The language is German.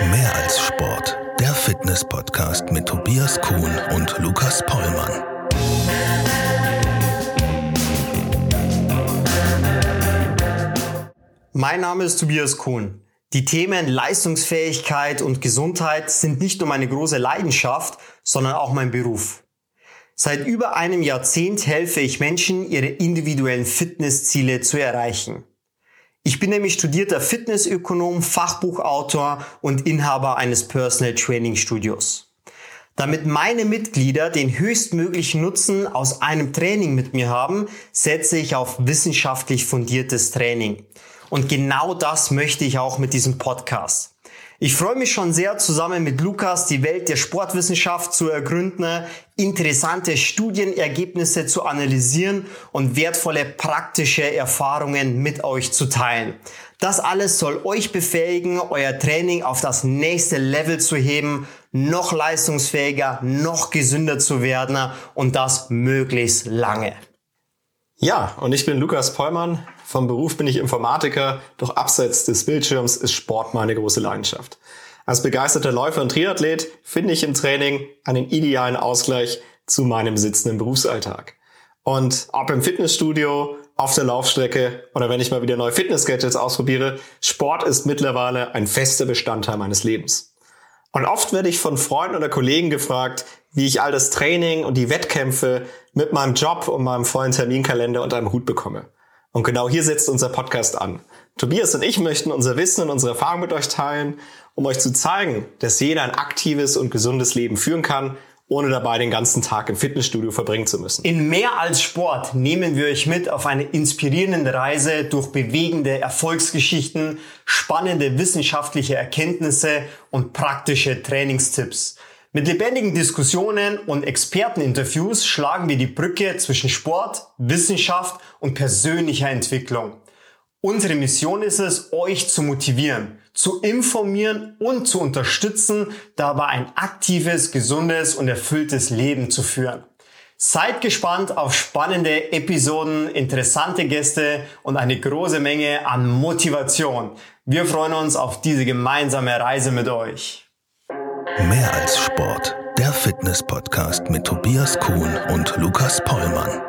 Mehr als Sport. Der Fitness-Podcast mit Tobias Kuhn und Lukas Pollmann. Mein Name ist Tobias Kuhn. Die Themen Leistungsfähigkeit und Gesundheit sind nicht nur meine große Leidenschaft, sondern auch mein Beruf. Seit über einem Jahrzehnt helfe ich Menschen, ihre individuellen Fitnessziele zu erreichen. Ich bin nämlich studierter Fitnessökonom, Fachbuchautor und Inhaber eines Personal Training Studios. Damit meine Mitglieder den höchstmöglichen Nutzen aus einem Training mit mir haben, setze ich auf wissenschaftlich fundiertes Training. Und genau das möchte ich auch mit diesem Podcast. Ich freue mich schon sehr, zusammen mit Lukas die Welt der Sportwissenschaft zu ergründen, interessante Studienergebnisse zu analysieren und wertvolle praktische Erfahrungen mit euch zu teilen. Das alles soll euch befähigen, euer Training auf das nächste Level zu heben, noch leistungsfähiger, noch gesünder zu werden und das möglichst lange. Ja, und ich bin Lukas Pollmann. Vom Beruf bin ich Informatiker, doch abseits des Bildschirms ist Sport meine große Leidenschaft. Als begeisterter Läufer und Triathlet finde ich im Training einen idealen Ausgleich zu meinem sitzenden Berufsalltag. Und ob im Fitnessstudio, auf der Laufstrecke oder wenn ich mal wieder neue Fitness-Gadgets ausprobiere, Sport ist mittlerweile ein fester Bestandteil meines Lebens. Und oft werde ich von Freunden oder Kollegen gefragt, wie ich all das Training und die Wettkämpfe mit meinem Job und meinem vollen Terminkalender unter einem Hut bekomme. Und genau hier setzt unser Podcast an. Tobias und ich möchten unser Wissen und unsere Erfahrung mit euch teilen, um euch zu zeigen, dass jeder ein aktives und gesundes Leben führen kann, ohne dabei den ganzen Tag im Fitnessstudio verbringen zu müssen. In mehr als Sport nehmen wir euch mit auf eine inspirierende Reise durch bewegende Erfolgsgeschichten, spannende wissenschaftliche Erkenntnisse und praktische Trainingstipps. Mit lebendigen Diskussionen und Experteninterviews schlagen wir die Brücke zwischen Sport, Wissenschaft und persönlicher Entwicklung. Unsere Mission ist es, euch zu motivieren, zu informieren und zu unterstützen, dabei ein aktives, gesundes und erfülltes Leben zu führen. Seid gespannt auf spannende Episoden, interessante Gäste und eine große Menge an Motivation. Wir freuen uns auf diese gemeinsame Reise mit euch. Mehr als Sport. Der Fitness-Podcast mit Tobias Kuhn und Lukas Pollmann.